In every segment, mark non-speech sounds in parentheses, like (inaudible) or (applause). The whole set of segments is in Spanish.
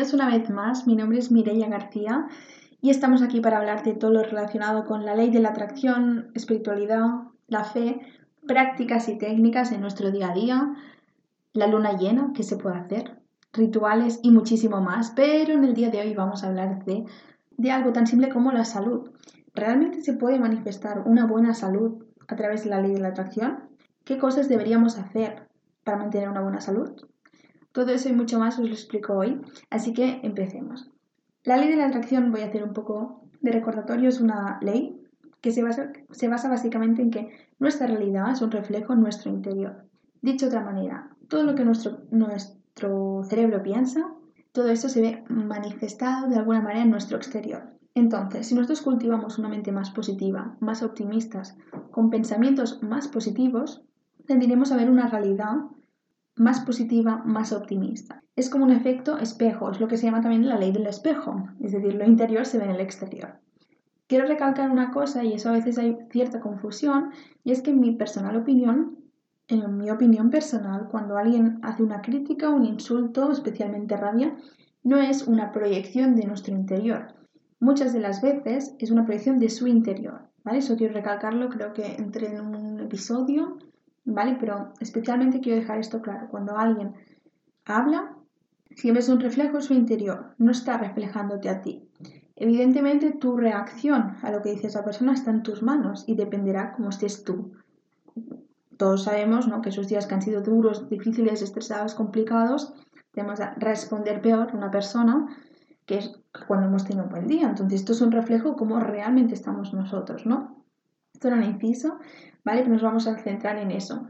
Bienvenidos una vez más, mi nombre es Mireia García y estamos aquí para hablar de todo lo relacionado con la ley de la atracción, espiritualidad, la fe, prácticas y técnicas en nuestro día a día, la luna llena, qué se puede hacer, rituales y muchísimo más, pero en el día de hoy vamos a hablar de, de algo tan simple como la salud. ¿Realmente se puede manifestar una buena salud a través de la ley de la atracción? ¿Qué cosas deberíamos hacer para mantener una buena salud? Todo eso y mucho más os lo explico hoy, así que empecemos. La ley de la atracción, voy a hacer un poco de recordatorio, es una ley que se basa, básicamente en que nuestra realidad es un reflejo en nuestro interior. Dicho de otra manera, todo lo que nuestro, nuestro cerebro piensa, todo eso se ve manifestado de alguna manera en nuestro exterior. Entonces, si nosotros cultivamos una mente más positiva, más optimistas, con pensamientos más positivos, tendiremos a ver una realidad más positiva, más optimista. Es como un efecto espejo, es lo que se llama también la ley del espejo, es decir, lo interior se ve en el exterior. Quiero recalcar una cosa, y eso a veces hay cierta confusión, y es que en mi personal opinión, en mi opinión personal, cuando alguien hace una crítica, un insulto, especialmente rabia, no es una proyección de nuestro interior. Muchas de las veces es una proyección de su interior. ¿vale? Eso quiero recalcarlo, creo que entré en un episodio ¿vale? Pero especialmente quiero dejar esto claro. Cuando alguien habla, siempre es un reflejo de su interior, no está reflejándote a ti. Evidentemente tu reacción a lo que dice esa persona está en tus manos y dependerá cómo estés tú. Todos sabemos ¿no? que esos días que han sido duros, difíciles, estresados, complicados, tenemos responder peor a una persona que es cuando hemos tenido un buen día. Entonces esto es un reflejo de cómo realmente estamos nosotros, ¿no? Esto era un inciso ¿vale? nos vamos a centrar en eso.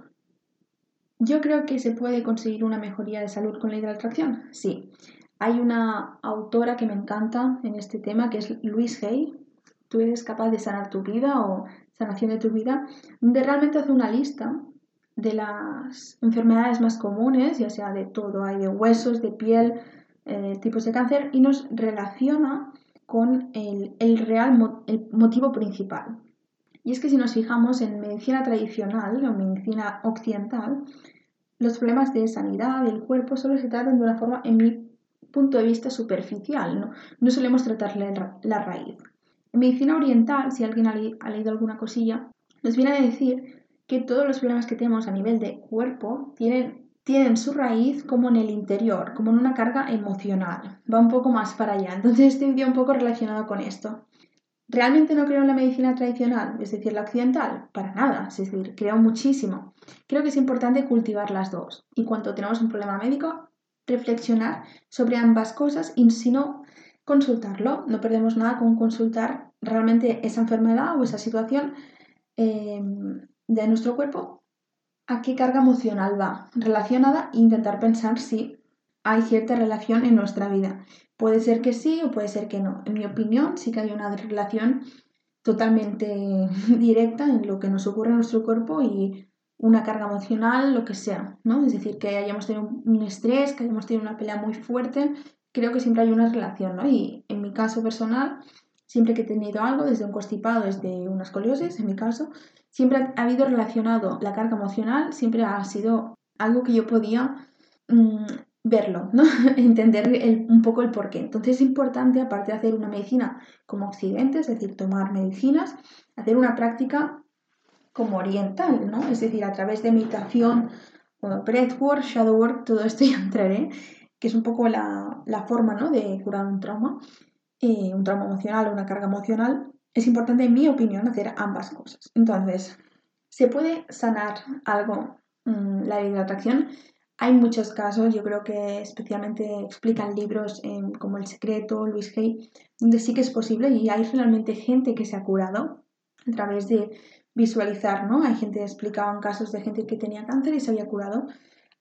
Yo creo que se puede conseguir una mejoría de salud con la atracción. Sí. Hay una autora que me encanta en este tema, que es Louise Hay. Tú eres capaz de sanar tu vida o sanación de tu vida, donde realmente hace una lista de las enfermedades más comunes, ya sea de todo, hay de huesos, de piel, eh, tipos de cáncer, y nos relaciona con el, el real el motivo principal. Y es que si nos fijamos en medicina tradicional o medicina occidental, los problemas de sanidad del cuerpo solo se tratan de una forma, en mi punto de vista, superficial. No, no solemos tratarle la raíz. En medicina oriental, si alguien ha, leído alguna cosilla, nos viene a decir que todos los problemas que tenemos a nivel de cuerpo tienen, tienen su raíz como en el interior, como en una carga emocional. Va un poco más para allá. Entonces este vídeo un poco relacionado con esto. ¿Realmente no creo en la medicina tradicional, es decir, la occidental? Para nada, es decir, creo muchísimo. Creo que es importante cultivar las dos y cuando tenemos un problema médico, reflexionar sobre ambas cosas y si no, consultarlo. No perdemos nada con consultar realmente esa enfermedad o esa situación em, de nuestro cuerpo, a qué carga emocional va relacionada e intentar pensar si hay cierta relación en nuestra vida. Puede ser que sí o puede ser que no. En mi opinión, sí que hay una relación totalmente (laughs) directa en lo que nos ocurre en nuestro cuerpo y una carga emocional, lo que sea, ¿no? Es decir, que hayamos tenido un estrés, que hayamos tenido una pelea muy fuerte, creo que siempre hay una relación, ¿no? Y en mi caso personal, siempre que he tenido algo, desde un constipado, desde una escoliosis, en mi caso, siempre ha habido relacionado la carga emocional, siempre ha sido algo que yo podía mm, verlo, ¿no? (laughs) entender un poco el porqué. Entonces es importante, aparte de hacer una medicina como occidente, es decir, tomar medicinas, hacer una práctica como oriental, ¿no? Es decir, a través de meditación, breathwork, shadow work, todo esto (laughs) ya entraré, que es un poco la, forma ¿no? de curar un trauma, eh, un trauma emocional o una carga emocional. Es importante, en mi opinión, hacer ambas cosas. Entonces, ¿se puede sanar algo, mm, la ley de la atracción? Hay muchos casos, yo creo que especialmente explican libros como El Secreto, Luis Hay, donde sí que es posible y hay realmente gente que se ha curado a través de visualizar, ¿no? Hay gente que explicaban casos de gente que tenía cáncer y se había curado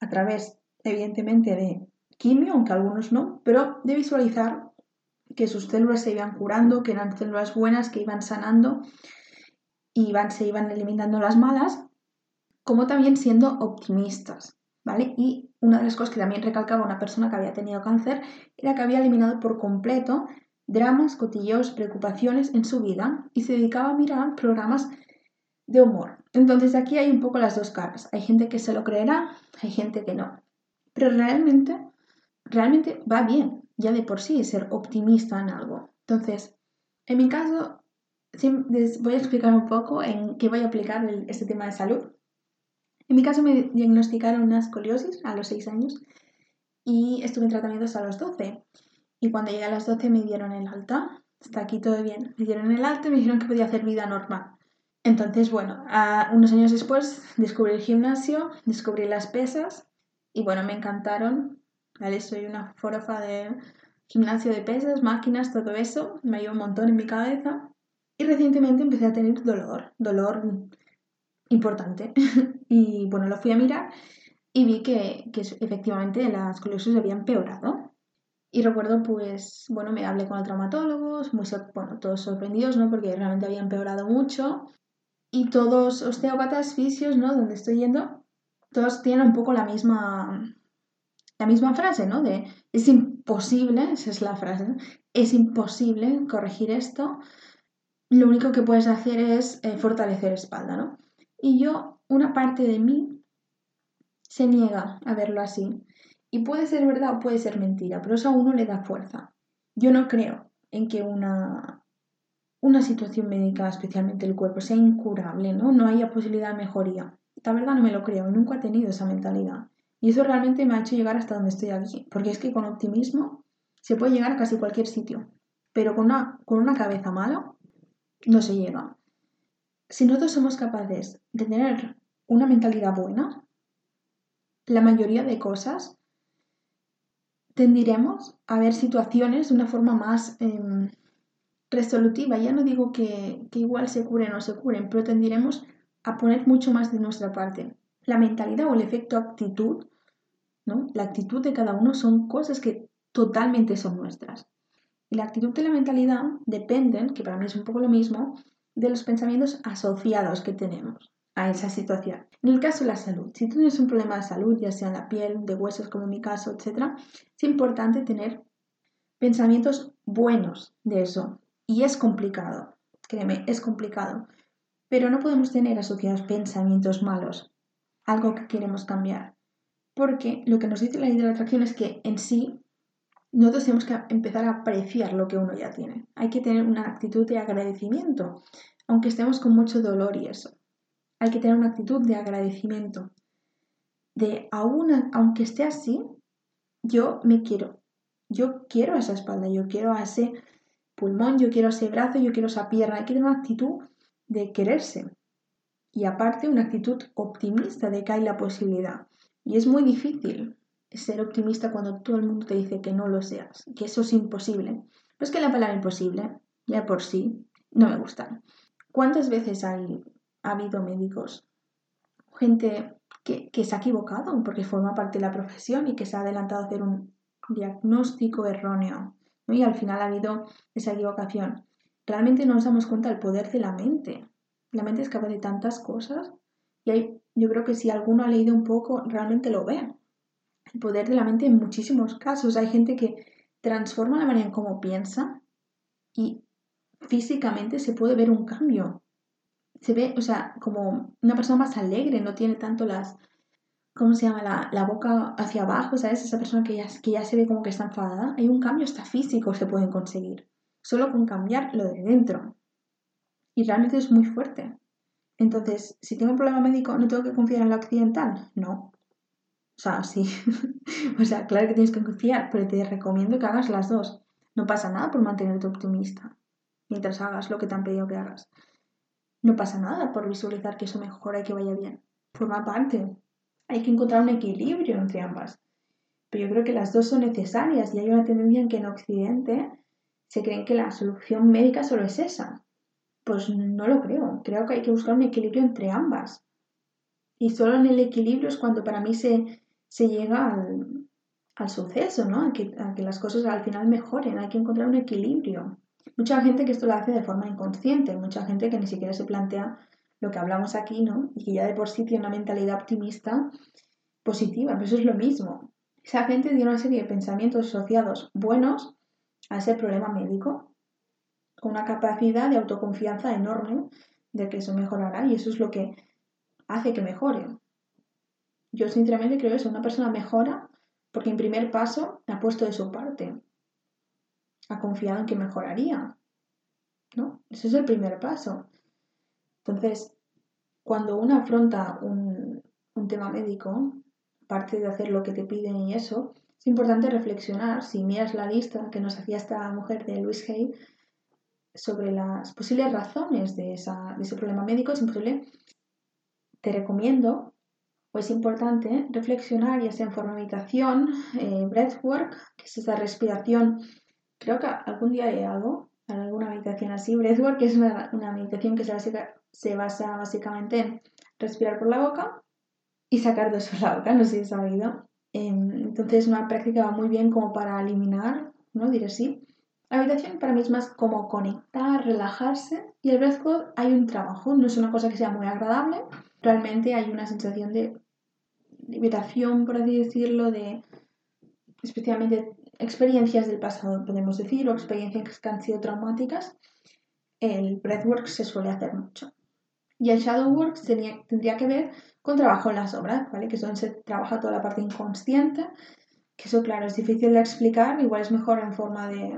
a través, evidentemente, de quimio, aunque algunos no, pero de visualizar que sus células se iban curando, que eran células buenas, que iban sanando y se iban eliminando las malas, como también siendo optimistas. Y una de las cosas que también recalcaba una persona que había tenido cáncer era que había eliminado por completo dramas, cotilleos, preocupaciones en su vida y se dedicaba a mirar programas de humor. Entonces aquí hay un poco las dos caras. Hay gente que se lo creerá, hay gente que no. Pero realmente, realmente va bien. ya de por sí ser optimista en algo. Entonces, en mi caso, voy a explicar un poco en qué voy a aplicar este tema de salud. En mi caso me diagnosticaron una escoliosis a los 6 años y estuve en tratamiento hasta los 12. Y cuando llegué a las 12 me dieron el alta. Hasta aquí todo bien. Me dieron el alta y me dijeron que podía hacer vida normal. Entonces, bueno, unos años después descubrí el gimnasio, descubrí las pesas y bueno, me encantaron. Soy una forofa de gimnasio de pesas, máquinas, todo eso. Me ayudó un montón en mi cabeza. Y recientemente empecé a tener dolor, dolor importante. (laughs) y bueno, lo fui a mirar y vi que, que efectivamente las escoliosis había empeorado. Y recuerdo, pues, bueno, me hablé con el traumatólogo, muy, bueno, todos sorprendidos, ¿no? Porque realmente había empeorado mucho. Y todos osteópatas, fisios, ¿no? Donde estoy yendo, todos tienen un poco la misma, la misma frase, ¿no? De es imposible, esa es la frase, es imposible corregir esto. Lo único que puedes hacer es eh, fortalecer espalda, ¿no? Y yo, una parte de mí se niega a verlo así. Y puede ser verdad o puede ser mentira, pero eso a uno le da fuerza. Yo no creo en que una, una situación médica, especialmente el cuerpo, sea incurable, ¿no? No haya posibilidad de mejoría. La verdad no me lo creo, nunca he tenido esa mentalidad. Y eso realmente me ha hecho llegar hasta donde estoy aquí, porque es que con optimismo se puede llegar a casi cualquier sitio, pero con una, con una cabeza mala no se llega. Si nosotros somos capaces de tener una mentalidad buena, la mayoría de cosas tendiremos a ver situaciones de una forma más em, resolutiva. Ya no digo que, igual se curen o se curen, pero tendiremos a poner mucho más de nuestra parte. La mentalidad o el efecto actitud, ¿no? La actitud de cada uno son cosas que totalmente son nuestras. Y la actitud de la mentalidad dependen, que para mí es un poco lo mismo, de los pensamientos asociados que tenemos a esa situación. En el caso de la salud, si tú tienes un problema de salud, ya sea en la piel, de huesos como en mi caso, etc., es importante tener pensamientos buenos de eso, y es complicado, créeme, es complicado. Pero no podemos tener asociados pensamientos malos, algo que queremos cambiar. Porque lo que nos dice la ley de la atracción es que en sí nosotros tenemos que empezar a apreciar lo que uno ya tiene. Hay que tener una actitud de agradecimiento, aunque estemos con mucho dolor y eso. Hay que tener una actitud de agradecimiento. De aún, aunque esté así, yo me quiero. Yo quiero esa espalda, yo quiero a ese pulmón, yo quiero ese brazo, yo quiero esa pierna. Hay que tener una actitud de quererse. Y aparte una actitud optimista de que hay la posibilidad. Y es muy difícil ser optimista cuando todo el mundo te dice que no lo seas, que eso es imposible. Pues que la palabra imposible, ya por sí, no me gusta. ¿Cuántas veces hay, ha habido médicos, gente que, que se ha equivocado porque forma parte de la profesión y que se ha adelantado a hacer un diagnóstico erróneo y al final ha habido esa equivocación. Realmente no nos damos cuenta del poder de la mente. La mente es capaz de tantas cosas y hay, yo creo que si alguno ha leído un poco, realmente lo ve. El poder de la mente en muchísimos casos. Hay gente que transforma la manera en cómo piensa y físicamente se puede ver un cambio. Se ve, o sea, como una persona más alegre, no tiene tanto las, ¿cómo se llama? La, la, boca hacia abajo, ¿sabes? Esa persona que ya, que ya se ve como que está enfadada. Hay un cambio hasta físico se pueden conseguir. Solo con cambiar lo de dentro. Y realmente es muy fuerte. Entonces, si tengo un problema médico, ¿no tengo que confiar en la occidental? No. O sea, sí. (laughs) o sea, claro que tienes que confiar, pero te recomiendo que hagas las dos. No pasa nada por mantenerte optimista mientras hagas lo que te han pedido que hagas. No pasa nada por visualizar que eso mejora y que vaya bien. Forma parte hay que encontrar un equilibrio entre ambas. Pero yo creo que las dos son necesarias y hay una tendencia en que en Occidente se creen que la solución médica solo es esa. Pues no lo creo. Creo que hay que buscar un equilibrio entre ambas. Y solo en el equilibrio es cuando para mí se, se llega al, al suceso, ¿no? A que, a que las cosas al final mejoren. Hay que encontrar un equilibrio. Mucha gente que esto lo hace de forma inconsciente, mucha gente que ni siquiera se plantea lo que hablamos aquí, ¿no? Y que ya de por sí tiene una mentalidad optimista positiva, pero eso es lo mismo. Esa gente tiene una serie de pensamientos asociados buenos a ese problema médico, con una capacidad de autoconfianza enorme de que eso mejorará y eso es lo que hace que mejore. Yo sinceramente creo eso, una persona mejora porque en primer paso ha puesto de su parte. ha confiado en que mejoraría. ¿No? Ese es el primer paso. Entonces, cuando uno afronta un, un tema médico, aparte de hacer lo que te piden y eso, es importante reflexionar, si miras la lista que nos hacía esta mujer de Luis Hay, sobre las posibles razones de, ese problema médico, es imposible. Te recomiendo, es importante, reflexionar, ya sea en forma de meditación, eh, breathwork, que es esa respiración. Creo que algún día hay algo, alguna meditación así. Breathwork es una, meditación que se basa, básicamente en respirar por la boca y sacar dos por la boca, no sé si has sabido. Em, entonces, una práctica va muy bien como para eliminar, ¿no? Diré así, la meditación para mí es más como conectar, relajarse y el breathwork hay un trabajo, no es una cosa que sea muy agradable, realmente hay una sensación de liberación, por así decirlo, de especialmente experiencias del pasado, podemos decir, o experiencias que han sido traumáticas. El breathwork se suele hacer mucho. Y el shadow work tendría que ver con trabajo en las obras, ¿vale? Que son, se trabaja toda la parte inconsciente, que eso, claro, es difícil de explicar, igual es mejor en forma de,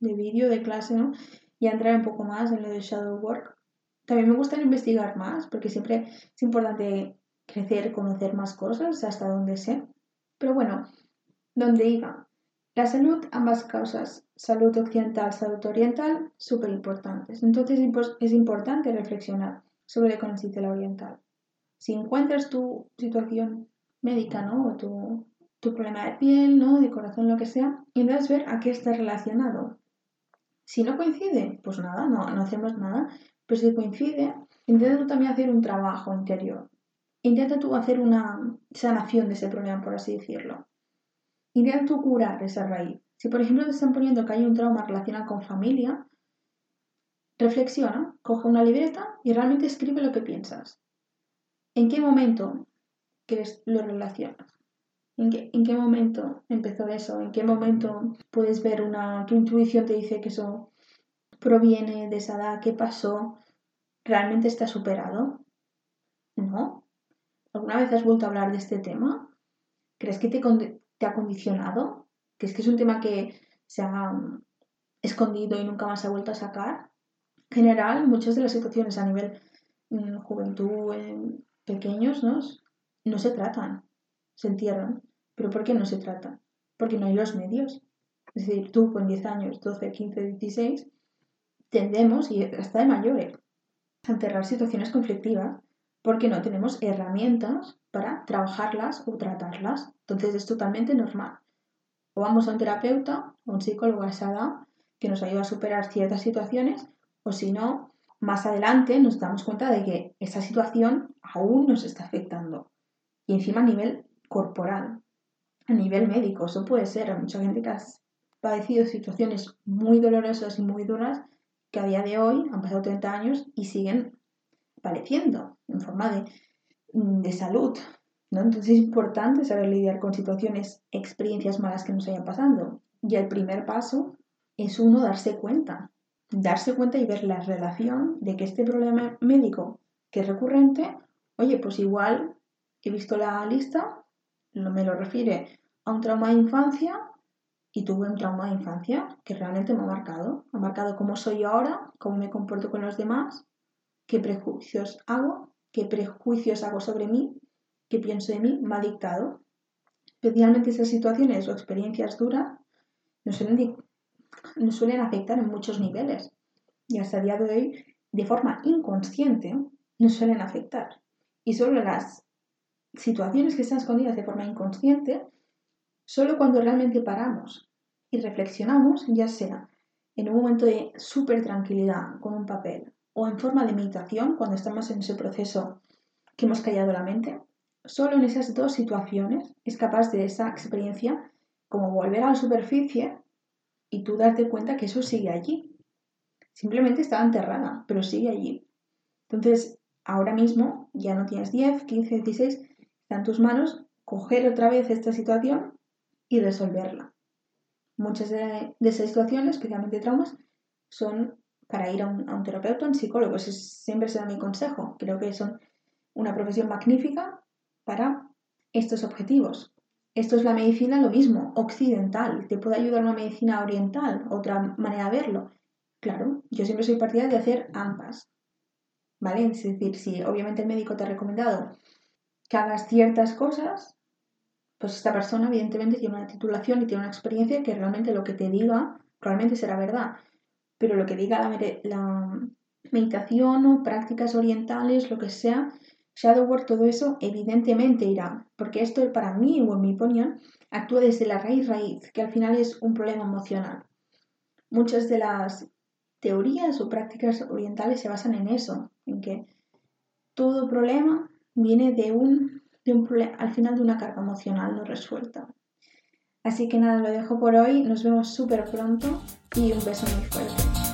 de vídeo, de clase, ¿no? Y entrar un poco más en lo de shadow work. También me gusta investigar más, porque siempre es importante crecer, conocer más cosas hasta donde sé. Pero bueno, donde iba. La salud, ambas causas, salud occidental, salud oriental, súper importantes. Entonces es importante reflexionar sobre la oriental. Si encuentras tu situación médica, ¿no? O tu, tu problema de piel, ¿no? De corazón, lo que sea, y debes ver a qué está relacionado. Si no coincide, pues nada, no, no hacemos nada. Pero si coincide, intenta tú también hacer un trabajo interior. Intenta tú hacer una sanación de ese problema, por así decirlo. Intenta tú curar esa raíz. Si por ejemplo te están poniendo que hay un trauma relacionado con familia, reflexiona, coge una libreta y realmente escribe lo que piensas. ¿En qué momento crees lo relacionas? ¿En qué, momento empezó eso? ¿En qué momento puedes ver una, tu intuición te dice que eso proviene de esa edad? ¿Qué pasó? ¿Realmente está superado? ¿No? ¿Alguna vez has vuelto a hablar de este tema? ¿Crees que te, te ha condicionado? ¿Crees que es un tema que se ha mm, escondido y nunca más se ha vuelto a sacar? En general, muchas de las situaciones a nivel mm, juventud, pequeños, ¿no? no se tratan, se entierran. ¿Pero por qué no se trata? Porque no hay los medios. Es decir, tú con 10 años, 12, 15, 16, tendemos, y hasta de mayores, a enterrar situaciones conflictivas porque no tenemos herramientas para trabajarlas o tratarlas. Entonces es totalmente normal. O vamos a un terapeuta o un psicólogo a esa edad que nos ayuda a superar ciertas situaciones, o si no, más adelante nos damos cuenta de que esa situación aún nos está afectando. Y encima a nivel corporal a nivel médico. Eso puede ser. Hay mucha gente que ha padecido situaciones muy dolorosas y muy duras que a día de hoy han pasado 30 años y siguen padeciendo en forma de, de salud. ¿no? Entonces es importante saber lidiar con situaciones, experiencias malas que nos hayan pasando. Y el primer paso es uno darse cuenta. Darse cuenta y ver la relación de que este problema médico que es recurrente, oye, pues igual he visto la lista me lo refiere a un trauma de infancia y tuve un trauma de infancia que realmente me ha marcado. Ha marcado cómo soy yo ahora, cómo me comporto con los demás, qué prejuicios hago, qué prejuicios hago sobre mí, qué pienso de mí, me ha dictado. Especialmente esas situaciones o experiencias duras nos suelen, nos suelen afectar en muchos niveles y hasta el día de hoy, de forma inconsciente, nos suelen afectar. Y solo las situaciones que están escondidas de forma inconsciente, solo cuando realmente paramos y reflexionamos, ya sea en un momento de súper tranquilidad con un papel o en forma de meditación, cuando estamos en ese proceso que hemos callado la mente, solo en esas dos situaciones es capaz de esa experiencia como volver a la superficie y tú darte cuenta que eso sigue allí. Simplemente estaba enterrada, pero sigue allí. Entonces, ahora mismo ya no tienes 10, 15, 16, Está en tus manos coger otra vez esta situación y resolverla. Muchas de, esas situaciones, especialmente traumas, son para ir a un, terapeuta, a un psicólogo. Ese siempre será mi consejo. Creo que son una profesión magnífica para estos objetivos. Esto es la medicina lo mismo, occidental. ¿Te puede ayudar una medicina oriental? Otra manera de verlo. Claro, yo siempre soy partidaria de hacer ambas. ¿Vale? Es decir, si obviamente el médico te ha recomendado que hagas ciertas cosas, pues esta persona evidentemente tiene una titulación y tiene una experiencia que realmente lo que te diga probablemente será verdad. Pero lo que diga la, meditación o prácticas orientales, lo que sea, shadow work, todo eso evidentemente irá, porque esto para mí o en mi opinión actúa desde la raíz raíz, que al final es un problema emocional. Muchas de las teorías o prácticas orientales se basan en eso, en que todo problema viene de un, de un al final de una carga emocional no resuelta. Así que nada, lo dejo por hoy, nos vemos súper pronto y un beso muy fuerte.